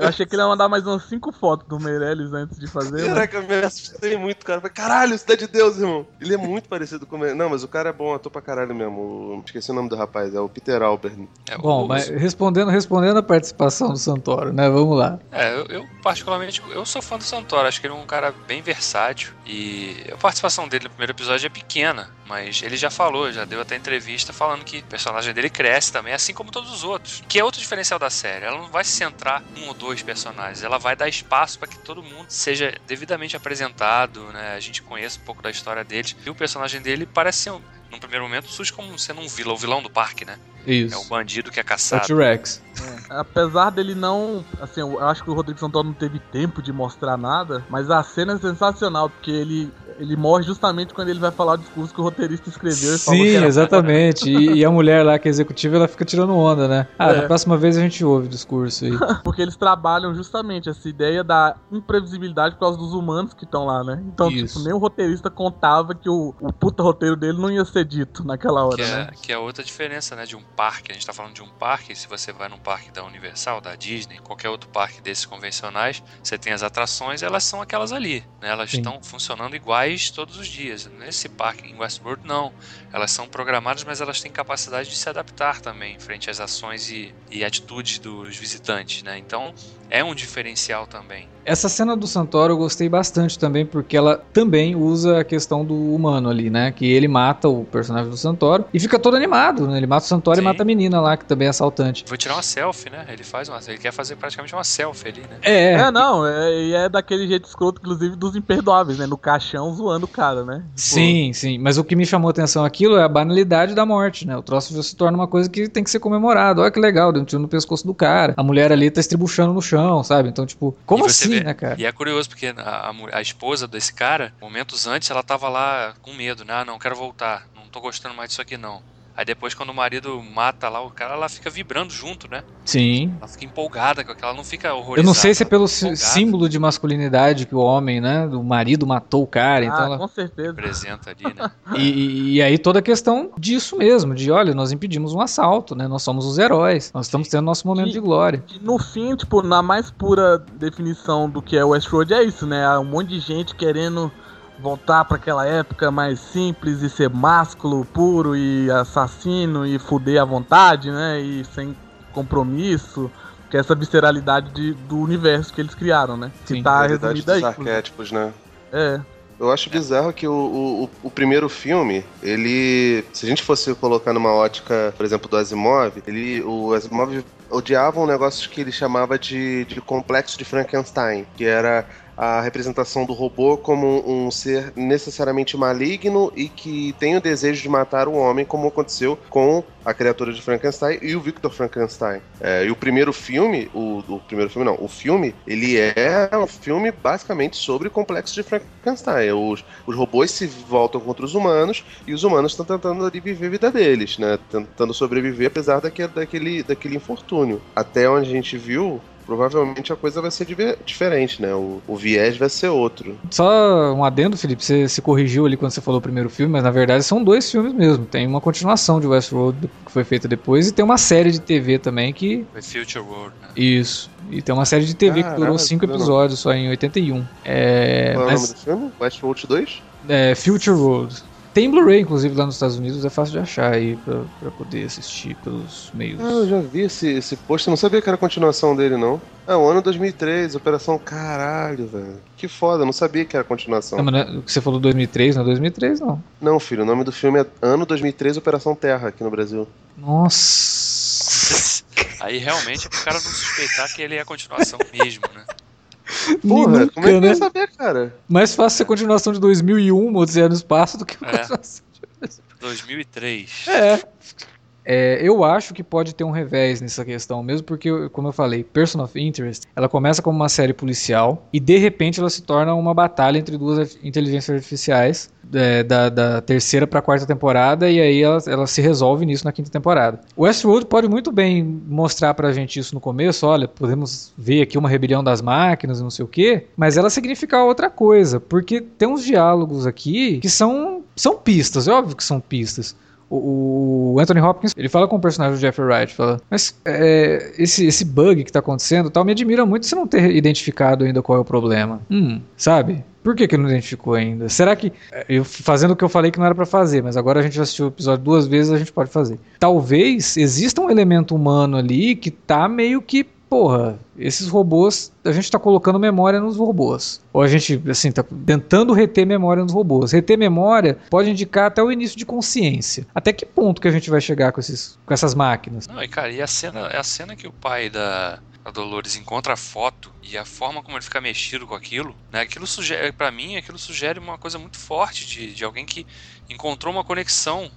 Eu achei que ele ia mandar mais umas cinco fotos do Meirelles antes de fazer. mas- Caraca, eu me assustei muito, cara. Falei, Caralho, cidade de Deus, irmão. Ele é muito parecido com o Não, mas o cara é bom ator pra caralho mesmo. Esqueci o nome do rapaz, é o Peter Albert. É, Bom, o- mas respondendo, respondendo a participação do Santoro, né? Vamos lá. É, eu, eu, particularmente, eu sou fã do Santoro, acho que ele é um cara bem versátil e a participação dele no primeiro episódio é pequena, mas ele já falou, já deu até entrevista falando que o personagem dele cresce também, assim como todos os outros. Que é outro diferencial da série, ela não vai se centrar em um ou dois personagens, ela vai dar espaço para que todo mundo seja devidamente apresentado, né? A gente conheça um pouco da história deles e o personagem dele parece ser, um- num primeiro momento, surge como sendo um vilão, o vilão do parque, né? É o Isso. bandido que é É o caçado. T-Rex. Apesar dele não. Assim, eu acho que o Rodrigo Santoro não teve tempo de mostrar nada, mas a cena é sensacional, porque ele, ele morre justamente quando ele vai falar o discurso que o roteirista escreveu e Sim, era exatamente. E, e a mulher lá que é executiva, ela fica tirando onda, né? Ah, É. na próxima vez a gente ouve o discurso aí. Porque eles trabalham justamente essa ideia da imprevisibilidade por causa dos humanos que estão lá, né? Então, Isso. tipo, nem o roteirista contava que o, o puta roteiro dele não ia ser dito naquela hora, Que é, né? que é outra diferença, né, de um parque. A gente tá falando de um parque, se você vai num parque da Universal, da Disney, qualquer outro parque desses convencionais, você tem as atrações, elas são aquelas ali, né? Elas estão funcionando iguais todos os dias. Nesse parque em Westworld, não. Elas são programadas, mas elas têm capacidade de se adaptar também frente às ações e, e atitudes dos visitantes, né? Então, é um diferencial também. Essa cena do Santoro eu gostei bastante também, porque ela também usa a questão do humano ali, né? Que ele mata o personagem do Santoro e fica todo animado, né? Ele mata o Santoro Sim. e mata a menina lá, que também é assaltante. Vou tirar uma selfie, né? Ele faz uma, ele quer fazer praticamente uma selfie ali, né? É, É, não, é, e é daquele jeito escroto, inclusive, dos imperdoáveis, né? No caixão zoando o cara, né? Tipo, Sim, sim. Mas o que me chamou a atenção aquilo é a banalidade da morte, né? O troço já se torna uma coisa que tem que ser comemorado. Olha que legal, deu um tiro no pescoço do cara. A mulher ali tá estribuchando no chão, sabe? Então, tipo, como assim, vê- né, cara? E é curioso, porque a, a esposa desse cara, momentos antes, ela tava lá com medo, né? Ah, não, quero voltar, não tô gostando mais disso aqui não. Aí depois, quando o marido mata lá o cara, ela fica vibrando junto, né? Sim. Ela fica empolgada com aquela, ela não fica horrorizada. Eu não sei se é pelo símbolo de masculinidade que o homem, né? O marido matou o cara, então ah, ela. com certeza. Representa ali, né? E, e- aí toda a questão disso mesmo, de olha, nós impedimos um assalto, né? Nós somos os heróis, nós estamos tendo nosso momento E- de glória. E no fim, tipo, na mais pura definição do que é Westworld é isso, né? Um monte de gente querendo voltar pra aquela época mais simples e ser másculo, puro e assassino e fuder à vontade, né? E sem compromisso. Que é essa visceralidade de- do universo que eles criaram, né? Sim, que tá Realidade resumida aí. arquétipos, né? É. Eu acho bizarro que o, o, o- o primeiro filme, ele. Se a gente fosse colocar numa ótica, por exemplo, do Asimov, ele, o Asimov odiava um negócio que ele chamava de, de complexo de Frankenstein, que era a representação do robô como um ser necessariamente maligno e que tem o desejo de matar o homem, como aconteceu com a criatura de Frankenstein e o Victor Frankenstein. É, e o primeiro filme, o, o, primeiro filme não, o filme, ele é um filme basicamente sobre o complexo de Frankenstein. Os, os robôs se voltam contra os humanos e os humanos estão tentando ali viver a vida deles, né? Tentando sobreviver apesar daquele, daquele, daquele infortúnio. Até onde a gente viu, provavelmente a coisa vai ser diferente, né? O, o, viés vai ser outro. Só um adendo, Felipe, você se corrigiu ali quando você falou o primeiro filme, mas na verdade são dois filmes mesmo. Tem uma continuação de Westworld que foi feita depois e tem uma série de TV também que. Foi Future World, né? Isso. E tem uma série de TV que durou cinco episódios só em 81. É... Qual é mas... o nome do filme? Westworld 2? É, Future World. Tem Blu-ray, inclusive, lá nos Estados Unidos, é fácil de achar aí pra, pra poder assistir pelos meios. Ah, eu já vi esse, esse post, eu não sabia que era a continuação dele, não. Ah, o ano 2003, Operação Caralho, velho. Que foda, eu não sabia que era a continuação. Não, mas não é, o que você falou 2003, não é 2003, não. Não, filho, o nome do filme é Ano 2003, Operação Terra, aqui no Brasil. Nossa. Aí realmente é pro cara não suspeitar que ele é a continuação mesmo, né? Porra, Nunca, como é que né? eu saber, cara? Mais fácil ser continuação de 2001, Odisseia no Espaço, do que é. continuação de 2003. É. É, eu acho que pode ter um revés nessa questão, mesmo porque, como eu falei, Person of Interest, ela começa como uma série policial e de repente ela se torna uma batalha entre duas inteligências artificiais é, da, da, terceira para a quarta temporada e aí ela, ela, se resolve nisso na quinta temporada. Westworld pode muito bem mostrar pra gente isso no começo, olha, podemos ver aqui uma rebelião das máquinas não sei o que, mas ela significa outra coisa, porque tem uns diálogos aqui que são, são pistas, é óbvio que são pistas. O, o, Anthony Hopkins, ele fala com o personagem do Jeffrey Wright, fala, mas é, esse, esse bug que tá acontecendo tal, me admira muito você não ter identificado ainda qual é o problema. Hum, sabe? Por que, que não identificou ainda? Será que. É, eu fazendo o que eu falei que não era para fazer, mas agora a gente já assistiu o episódio duas vezes, a gente pode fazer. Talvez exista um elemento humano ali que tá meio que porra, esses robôs, a gente está colocando memória nos robôs. Ou a gente, assim, tá tentando reter memória nos robôs. Reter memória pode indicar até o início de consciência. Até que ponto que a gente vai chegar com, esses, com essas máquinas? Não, e cara, e a cena, é a cena que o pai da, Dolores encontra a foto e a forma como ele fica mexido com aquilo, né? Aquilo sugere, para mim, aquilo sugere uma coisa muito forte de, de alguém que encontrou uma conexão,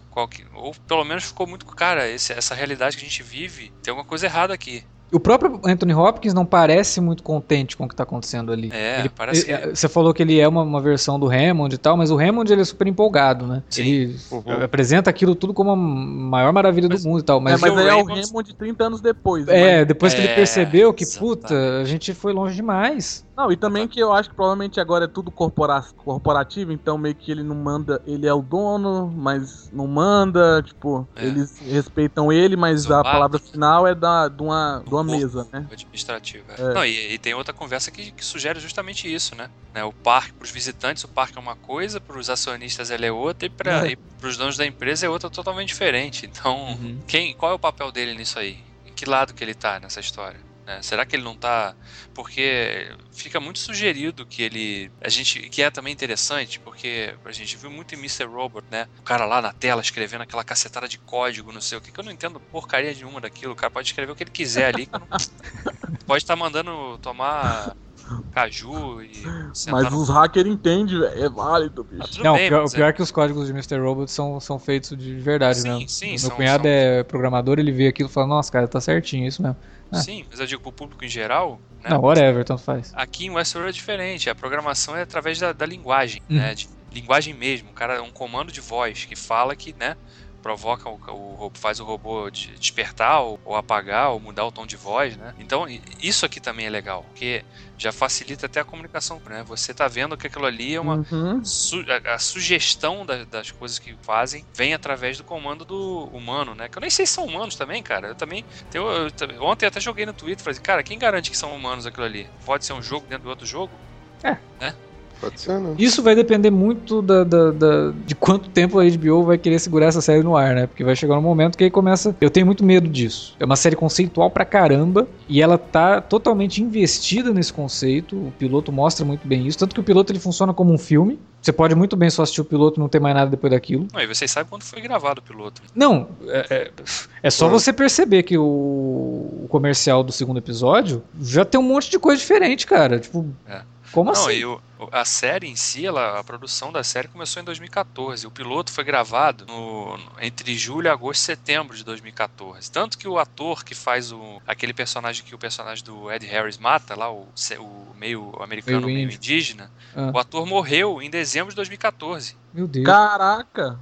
ou pelo menos ficou muito, cara, esse, essa realidade que a gente vive, tem alguma coisa errada aqui. O próprio Anthony Hopkins não parece muito contente com o que está acontecendo ali. É, ele, parece. Ele, você falou que ele é uma, uma, versão do Hammond e tal, mas o Hammond ele é super empolgado, né? Sim. Ele uhum. apresenta aquilo tudo como a maior maravilha mas, do mundo e tal. Mas, é, mas aí é o Hammond 30 anos depois. É, depois que é, ele percebeu que, puta, a gente foi longe demais. Não, e também que eu acho que provavelmente agora é tudo corpora corporativo, então meio que ele não manda, ele é o dono, mas não manda, tipo, é. eles respeitam ele, mas a palavra final é da, de uma, de uma mesa, né? Administrativo. É. É. Não, e, e, tem outra conversa que, que, sugere justamente isso, né? né? O parque, para os visitantes, o parque é uma coisa, para os acionistas ele é outra, e para é. os donos da empresa é outra totalmente diferente. Então, uhum. quem, qual é o papel dele nisso aí? Em que lado que ele tá nessa história? Né? Será que ele não tá. Porque fica muito sugerido que ele. A gente. Que é também interessante, porque a gente viu muito em Mr. Robot, né? O cara lá na tela escrevendo aquela cacetada de código, não sei o que, que eu não entendo porcaria nenhuma daquilo. O cara pode escrever o que ele quiser ali. Não... pode estar tá mandando tomar caju e. Mas no... os hackers entendem, é válido, bicho. Ah, não, bem, o pior, o pior é... é que os códigos de Mr. Robot são, são feitos de verdade, sim, né? Sim, Meu são, cunhado são... é programador, ele vê aquilo e fala, nossa, cara, tá certinho, isso mesmo. Ah. Sim, mas eu digo pro público em geral. Né? Não, whatever, tanto faz. Aqui em Westworld é diferente. A programação é através da, da linguagem, hum. né? De linguagem mesmo. O cara, um comando de voz que fala que, né? Provoca o, faz o robô despertar ou, ou, apagar ou mudar o tom de voz, né? Então isso aqui também é legal, porque já facilita até a comunicação, né? Você tá vendo que aquilo ali é uma uhum. su, a, a, sugestão da, das coisas que fazem vem através do comando do humano, né? Que eu nem sei se são humanos também, cara. Eu também eu, eu, ontem até joguei no Twitter, falei, cara, quem garante que são humanos aquilo ali? Pode ser um jogo dentro do outro jogo? É. Né? Pode ser, né? Isso vai depender muito da, da- da- de quanto tempo a HBO vai querer segurar essa série no ar, né? Porque vai chegar um momento que aí começa. Eu tenho muito medo disso. É uma série conceitual pra caramba e ela tá totalmente investida nesse conceito. O piloto mostra muito bem isso. Tanto que o piloto ele funciona como um filme. Você pode muito bem só assistir o piloto e não ter mais nada depois daquilo. Não, e vocês sabem quando foi gravado o piloto. Não, é, é- é só você perceber que o, o comercial do segundo episódio já tem um monte de coisa diferente, cara. Tipo, É. como Não, assim? e o- a série em si, ela, a produção da série começou em 2014. O piloto foi gravado no- no- entre julho, agosto e setembro de 2014. Tanto que o ator que faz o, aquele personagem que o personagem do Ed Harris mata, lá, o, o meio americano, Meio meio indígena, Ah. o ator morreu em dezembro de 2014. Meu Deus. Caraca!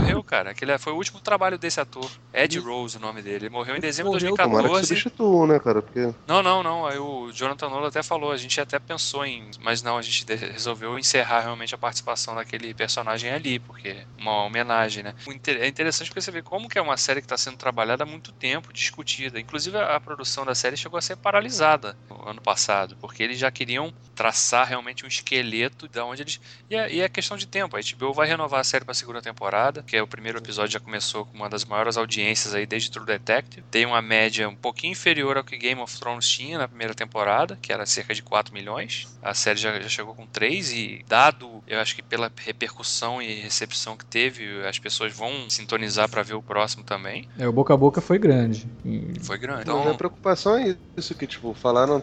Morreu, cara. Aquele foi o último trabalho desse ator. Ed Rose, o nome dele. Ele morreu em dezembro de morreu, Tomara que 2014. substitua, né, cara? Porque Não, não, não. Aí o Jonathan Nolan até falou, a gente até pensou em. Mas não, a gente resolveu encerrar realmente a participação daquele personagem ali, porque uma homenagem, né? É interessante porque você vê como que é uma série que está sendo trabalhada há muito tempo, discutida. Inclusive a produção da série chegou a ser paralisada ano passado, porque eles já queriam traçar realmente um esqueleto da onde eles. E é, e é questão de tempo. A HBO vai renovar a série para a segunda temporada, que é o primeiro episódio já começou com uma das maiores audiências aí desde True Detective. Tem uma média um pouquinho inferior ao que Game of Thrones tinha na primeira temporada, que era cerca de 4 milhões. A série já, já chegou com 3 e dado, eu acho que pela repercussão e recepção que teve, as pessoas vão sintonizar para ver o próximo também. É, o boca a boca foi grande. Foi grande. Mas a Então, preocupação é isso, que, tipo, falaram.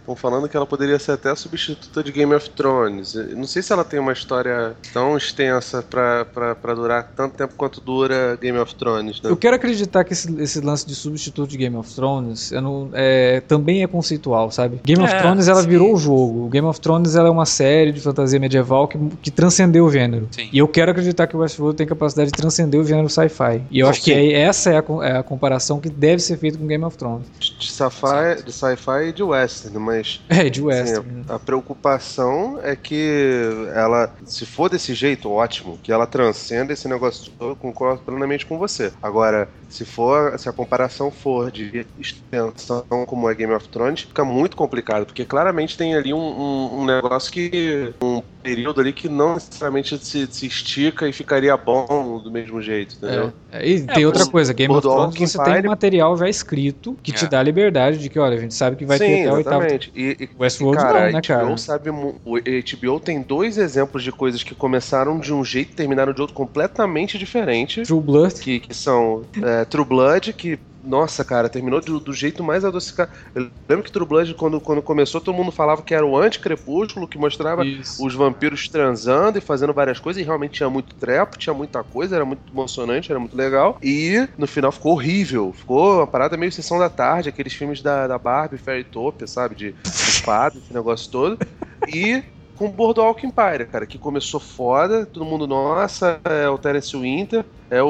Estão falando que ela poderia ser até a substituta de Game of Thrones. Eu Não sei se ela tem uma história tão extensa pra durar tanto tempo quanto dura Game of Thrones, né? Eu quero acreditar que esse, esse lance de substituto de Game of Thrones eu não- é, também é conceitual, sabe? Game of É, Thrones ela sim. virou o jogo. Game of Thrones ela é uma série de fantasia medieval que, que transcendeu o gênero. Sim. E eu quero acreditar que o Westworld tem capacidade de transcender o gênero sci-fi. E eu Não, acho que sim. é- essa é a, é a comparação que deve ser feita com Game of Thrones. De sci-fi de sci-fi e de western, mas É, de assim, Western. a, a preocupação é que ela, se for desse jeito, ótimo, que ela transcenda esse negócio, eu concordo plenamente com você. Agora, se for, se a comparação for de extensão como é Game of Thrones, fica muito complicado, porque claramente tem ali um, um- um negócio que. um período ali que não necessariamente se, se estica e ficaria bom do mesmo jeito, entendeu? É, é, e tem outra por- coisa, Game of Thrones você tem um Empire- material já escrito que te É. dá a liberdade de que, olha, a gente sabe que vai Sim, ter até o oitavo. exatamente. E, e, Westworld cara, não, né, cara? HBO sabe, o HBO tem dois exemplos de coisas que começaram de um jeito e terminaram de outro completamente diferente. True Blood. Que, que são é, True Blood, que, nossa, cara, terminou do, do jeito mais adocicado. Eu lembro que True Blood, quando, quando começou, todo mundo falava que era o anti-crepúsculo, que mostrava Isso. os vampiros transando e fazendo várias coisas, e realmente tinha muito trepo, tinha muita coisa, era muito emocionante, era muito legal. E no final ficou horrível. Ficou uma parada meio sessão da tarde, aqueles filmes da, da Barbie, Fairytopia, sabe? De, fada, esse negócio todo. E com o Boardwalk Empire, cara, que começou foda, todo mundo, nossa, é o Terence Winter, é o...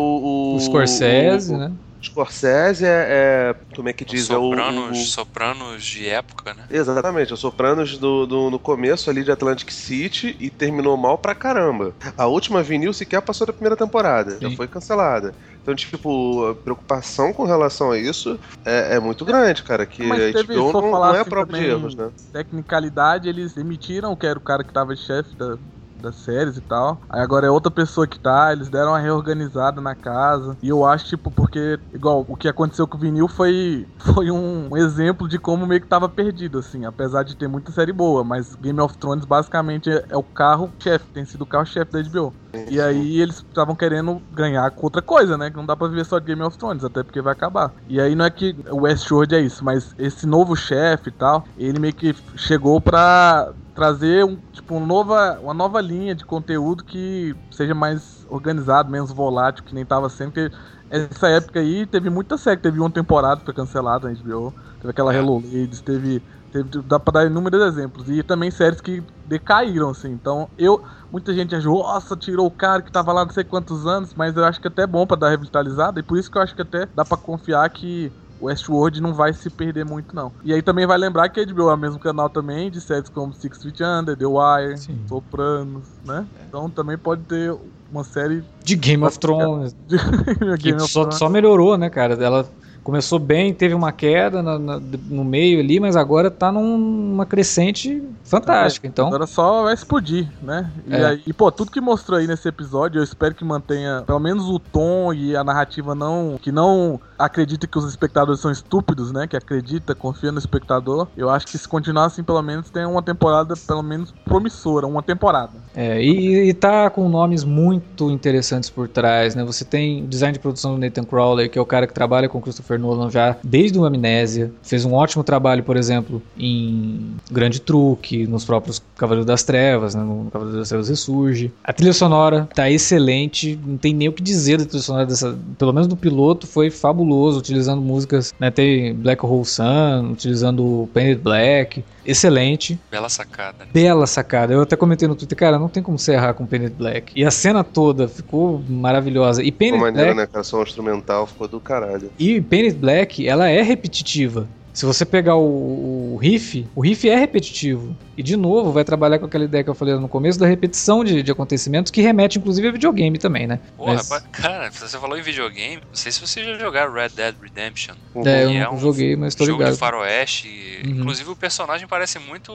O, O Scorsese, o- né? Scorsese é, é- como é que diz? É o- sopranos, o, sopranos de época, né? Exatamente, o Sopranos do, do- no começo ali de Atlantic City e terminou mal pra caramba. A última vinil sequer passou da primeira temporada, já Sim. foi cancelada. Então, tipo, a preocupação com relação a isso é, é muito grande, cara. Que Mas a HBO não, não é assim prova de erros, né? Tecnicalidade, eles demitiram, que era o cara que tava chefe da, das séries e tal. Aí agora é outra pessoa que tá, eles deram uma reorganizada na casa. E eu acho, tipo, porque, igual, o que aconteceu com o vinil foi, foi um, exemplo de como meio que tava perdido, assim. Apesar de ter muita série boa, mas Game of Thrones basicamente é, é o carro-chefe, tem sido o carro-chefe da HBO. E aí eles estavam querendo ganhar com outra coisa, né? Que não dá pra viver só de Game of Thrones, até porque vai acabar. E aí não é que o Westworld é isso, mas esse novo chefe e tal, ele meio que chegou pra trazer um, tipo, um nova, uma nova linha de conteúdo que seja mais organizado, menos volátil, que nem tava sendo, porque essa época aí teve muita série, teve uma temporada que foi cancelada na HBO, teve aquela É. Hello Ladies, teve, teve dá pra dar inúmeros exemplos, e também séries que decaíram, assim, então eu, muita gente achou, nossa, tirou o cara que tava lá não sei quantos anos, mas eu acho que até é bom pra dar revitalizada, e por isso que eu acho que até dá pra confiar que Westworld não vai se perder muito, não. E aí também vai lembrar que a HBO é o mesmo canal também de séries como Six Feet Under, The Wire, Sim. Sopranos, né? Então também pode ter uma série De Game of Thrones. de Que Game of só, Thrones. só melhorou, né, cara? Ela começou bem, teve uma queda na- na- no meio ali, mas agora tá numa crescente fantástica. Então, Agora só vai explodir, né? E, É. aí, e, pô, tudo que mostrou aí nesse episódio, eu espero que mantenha pelo menos o tom e a narrativa não. que não acredita que os espectadores são estúpidos, né? Que acredita, confia no espectador. Eu acho que se continuar assim, pelo menos tem uma temporada, pelo menos, promissora, uma temporada. É, e, e tá com nomes muito interessantes por trás, né? Você tem o design de produção do Nathan Crowley, que é o cara que trabalha com Christopher Nolan já desde o Amnésia. Fez um ótimo trabalho, por exemplo, em Grande Truque, nos próprios Cavaleiros das Trevas, né? No Cavaleiro das Trevas Ressurge. A trilha sonora tá excelente, não tem nem o que dizer da trilha sonora dessa, pelo menos do piloto, foi fabuloso, utilizando músicas, né? Tem Black Hole Sun, utilizando Painted Black. Excelente. Bela sacada. né? Bela sacada. Eu até comentei no Twitter, cara, não tem como você errar com Painted Black. E a cena toda ficou maravilhosa. E Painted maneiro, Black, né, cara? Som instrumental ficou do caralho. e Painted Black, ela é repetitiva. Se você pegar o, o riff, o riff é repetitivo. E de novo, vai trabalhar com aquela ideia que eu falei no começo da repetição de, de acontecimentos, que remete inclusive a videogame também, né? Porra, Mas- cara, você falou em videogame. Não sei se você já jogaram Red Dead Redemption. É, eu que não joguei, mas tô jogo ligado. de faroeste. Uhum. Inclusive o personagem parece muito.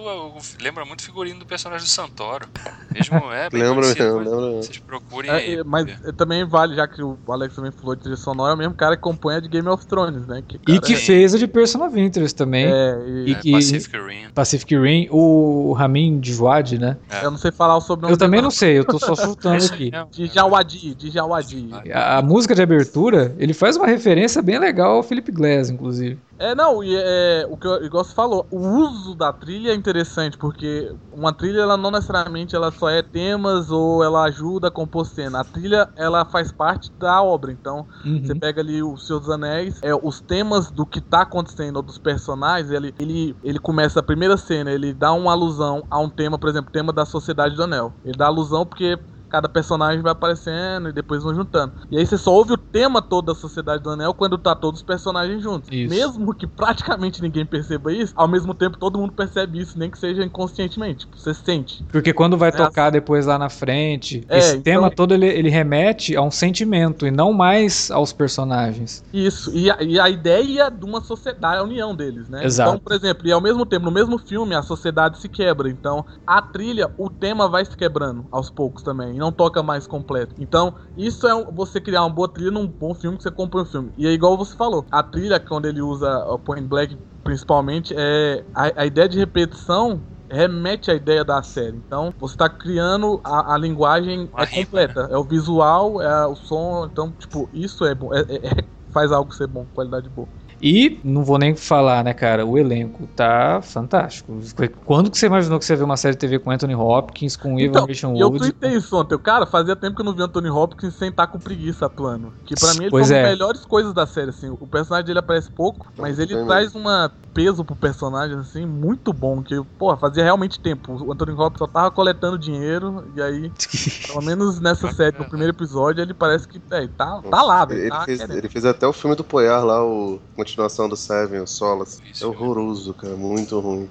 Lembra muito o figurino do personagem do Santoro. Mesmo é bem Lembra mesmo, mas lembra. Vocês procurem É, aí. é, mas é, também vale, já que o Alex também falou de trilha sonora, é o mesmo cara que compõe a de Game of Thrones, né? Que, E que é- fez a de Person of Interest também. É, e- E É, que- Pacific Rim. Pacific Rim, o Ramin Djawadi, né? eu não sei falar o sobrenome Eu também não sei, eu tô só chutando aqui. mesmo, De é. Jawadi, de Jawadi. A, a música de abertura, ele faz uma referência bem legal ao Philip Glass, inclusive. É, não, e é, o que o igual você falou, o uso da trilha é interessante, porque uma trilha, ela não necessariamente ela só é temas ou ela ajuda a compor cena. A trilha, ela faz parte da obra, então Uhum. você pega ali o Senhor dos Anéis, é, os temas do que tá acontecendo, ou dos personagens, ele, ele, ele começa a primeira cena, ele dá uma alusão a um tema, por exemplo, o tema da Sociedade do Anel. Ele dá alusão porque cada personagem vai aparecendo e depois vão juntando. E aí você só ouve o tema todo da Sociedade do Anel quando tá todos os personagens juntos. Isso. Mesmo que praticamente ninguém perceba isso, ao mesmo tempo todo mundo percebe isso, nem que seja inconscientemente. Tipo, você sente. Porque quando vai É tocar depois lá na frente, É, esse então- tema todo ele, ele remete a um sentimento e não mais aos personagens. Isso, e a, e a ideia de uma sociedade, a união deles, né? Exato. Então, por exemplo, e ao mesmo tempo, no mesmo filme, a sociedade se quebra. Então, a trilha, o tema vai se quebrando aos poucos também, não toca mais completo. Então, isso é você criar uma boa trilha num bom filme que você compra um filme. E é igual você falou, a trilha, quando ele usa o Point Black, principalmente, é a, a ideia de repetição remete à ideia da série. Então, você está criando a, a linguagem Uma é completa. É o visual, é o som. Então, tipo, isso é bom. É- é- é- faz algo ser bom, qualidade boa. E não vou nem falar, né, cara? O elenco tá fantástico. Quando que você imaginou que você ia ver uma série de TV com Anthony Hopkins, com Evan Então, e eu tuitei isso ontem. Cara, fazia tempo que eu não vi Anthony Hopkins sem estar com preguiça atuando. Que pra mim ele Pois foi uma é. das melhores coisas da série, assim. O personagem dele aparece pouco, mas ele Tem traz uma peso pro personagem, assim, muito bom. Que, pô, fazia realmente tempo. O Anthony Hopkins só tava coletando dinheiro, e aí, pelo menos nessa série, no primeiro episódio, ele parece que, é, tá, tá lá, velho. Ele, Tá fez, ele fez até o filme do Poyar lá, o continuação do Seven, o Solace. Isso, É horroroso, cara, muito ruim.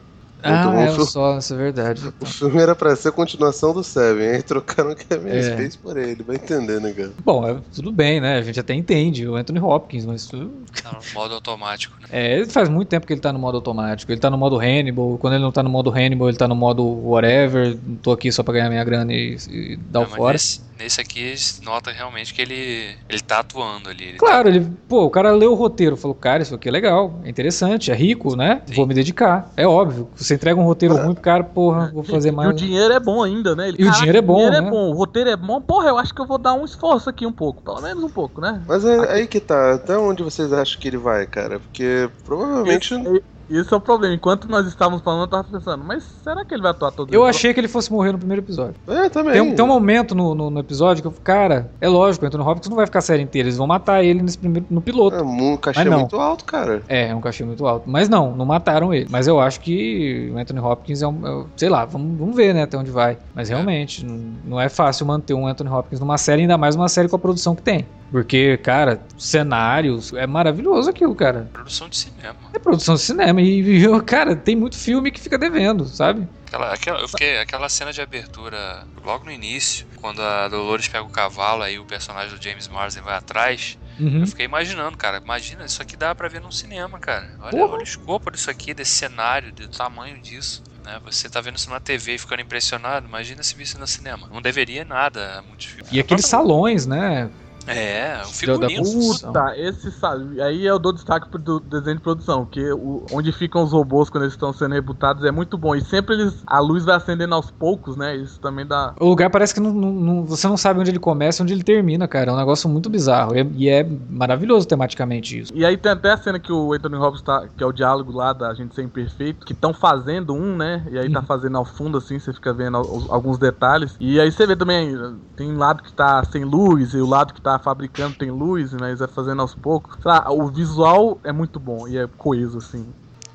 Ah, Muito é bom. o isso é verdade. O filme era pra ser a continuação do Seven, aí trocaram o Kevin É. Space por ele, vai entender, né, cara? Bom, é, tudo bem, né? A gente até entende o Anthony Hopkins, mas tudo- Tá no modo automático, né? É, ele faz muito tempo que ele tá no modo automático. Ele tá no modo Hannibal. Quando ele não tá no modo Hannibal, ele tá no modo whatever. Tô aqui só pra ganhar minha grana e, e dar o Não, mas fora. Nesse, nesse aqui nota realmente que ele, ele tá atuando ali. Ele Claro, ele, pô, o cara leu o roteiro, falou, cara, isso aqui é legal, é interessante, é rico, né? Sim. Vou me dedicar. É óbvio. Você entrega um roteiro ruim pro cara, porra, vou fazer E o mais. dinheiro é bom ainda, né? Ele, E o "Caraca, dinheiro é bom, O dinheiro né?" é bom, o roteiro é bom. Porra, eu acho que eu vou dar um esforço aqui um pouco. Pelo menos um pouco, né? Mas é aí que tá, até onde vocês acham que ele vai, cara? Porque provavelmente. Esse, esse é o problema. Enquanto nós estávamos falando, eu tava pensando, mas será que ele vai atuar todo Eu achei que ele fosse morrer no primeiro episódio. É, também. Tem, um- tem um momento no, no, no episódio que eu cara, é lógico, o Anthony Hopkins não vai ficar a série inteira, eles vão matar ele nesse primeiro, no piloto. É um cachê muito alto, cara. É, é um cachê muito alto. Mas não, não mataram ele. Mas eu acho que o Anthony Hopkins é um. é- sei lá, vamos, vamos ver, né, até onde vai. Mas realmente, não, não é fácil manter um Anthony Hopkins numa série, ainda mais uma série com a produção que tem. Porque, cara, cenários, é maravilhoso aquilo, cara. Produção de cinema. É produção de cinema. E, cara, tem muito filme que fica devendo, sabe? Aquela, aquela, eu fiquei, aquela cena de abertura logo no início, quando a Dolores pega o cavalo aí o personagem do James Marsden vai atrás. Uhum. Eu fiquei imaginando, cara. Imagina, isso aqui dá para ver no cinema, cara. Olha, olha o escopo disso aqui, desse cenário, do tamanho disso. Né? Você tá vendo isso na TV e ficando impressionado, imagina se visse no cinema. Não deveria nada. Muito E aqueles salões, né? É, o figurino. Puta, esse sabe. Aí eu dou destaque pro desenho de produção, que o, onde ficam os robôs quando eles estão sendo rebutados é muito bom. E sempre eles. A luz vai acendendo aos poucos, né? Isso também dá. O lugar parece que não, não, você não sabe onde ele começa e onde ele termina, cara. É um negócio muito bizarro. E, e, é maravilhoso tematicamente isso. E aí tem até a cena que o Anthony Robbins tá. Que é o diálogo lá da gente ser imperfeito, que estão fazendo um, né? E aí tá uhum. fazendo ao fundo, assim, você fica vendo alguns detalhes. E aí você vê também, tem um lado que tá sem luz e o lado que tá fabricando tem luz, mas é fazendo aos poucos. Lá, o visual é muito bom e é coeso, assim.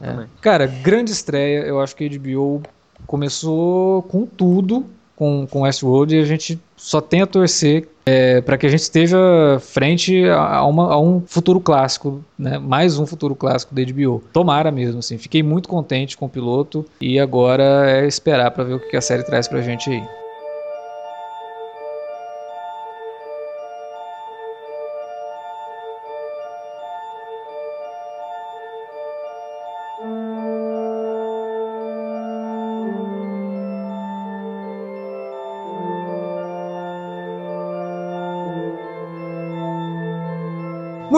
É. Cara, grande estreia. Eu acho que a HBO começou com tudo com, com Westworld e a gente só tem a torcer é, para que a gente esteja frente a, uma, a, um futuro clássico, né? mais um futuro clássico da HBO. Tomara mesmo, assim. Fiquei muito contente com o piloto e agora é esperar para ver o que a série traz pra gente aí.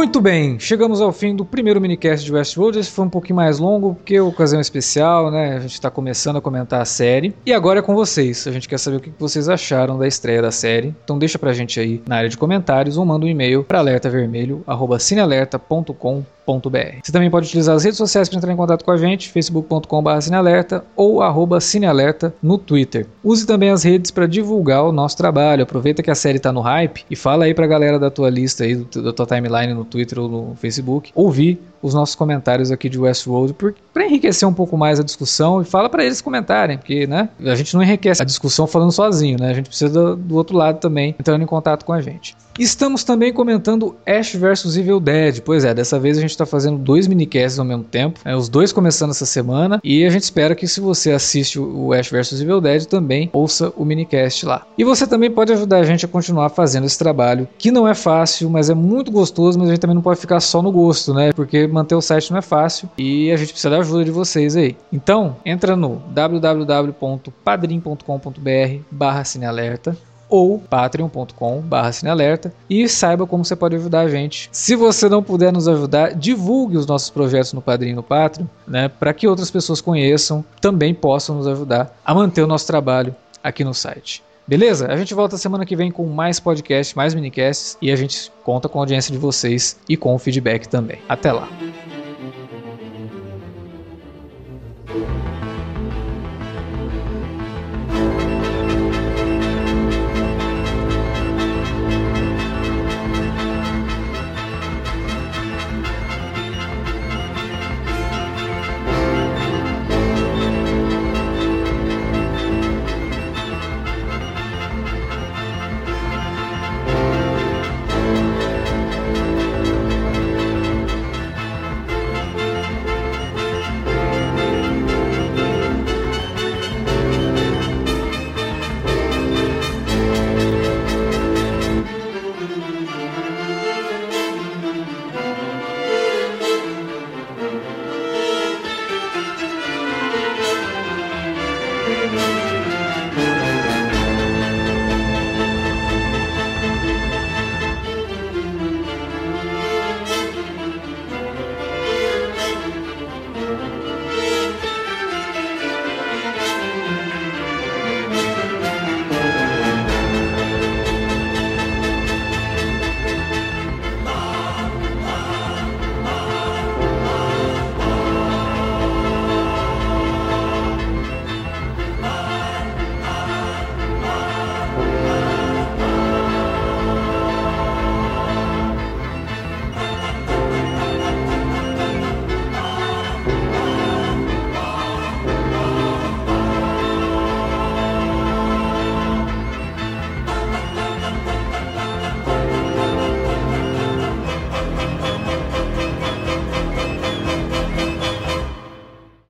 Muito bem, chegamos ao fim do primeiro minicast de Westworld. Esse foi um pouquinho mais longo, porque é ocasião especial, né? A gente está começando a comentar a série. E agora é com vocês. A gente quer saber o que vocês acharam da estreia da série. Então deixa pra gente aí na área de comentários ou manda um e-mail para alertavermelho.cinealerta.com.br você também pode utilizar as redes sociais para entrar em contato com a gente, facebook.com.br cinealerta ou arroba cinealerta no Twitter. Use também as redes para divulgar o nosso trabalho. Aproveita que a série está no hype e fala aí para a galera da tua lista aí, da tua timeline no Twitter ou no Facebook, ouvir os nossos comentários aqui de Westworld para enriquecer um pouco mais a discussão e fala para eles comentarem, porque né, a gente não enriquece a discussão falando sozinho, né? A gente precisa do, do outro lado também entrando em contato com a gente. Estamos também comentando Ash vs Evil Dead. Pois é, dessa vez a gente está fazendo dois minicasts ao mesmo tempo, é, os dois começando essa semana, e a gente espera que se você assiste o Ash vs Evil Dead também ouça o minicast lá. E você também pode ajudar a gente a continuar fazendo esse trabalho, que não é fácil, mas é muito gostoso, mas a gente também não pode ficar só no gosto, né? Porque manter o site não é fácil e a gente precisa da ajuda de vocês aí. Então, entra no www.padrim.com.br barra cinealerta ou patreon.com.br cinealerta e saiba como você pode ajudar a gente. Se você não puder nos ajudar, divulgue os nossos projetos no Padrim e no Patreon, né, para que outras pessoas conheçam, também possam nos ajudar a manter o nosso trabalho aqui no site. Beleza? A gente volta semana que vem com mais podcasts, mais minicasts e a gente conta com a audiência de vocês e com o feedback também. Até lá!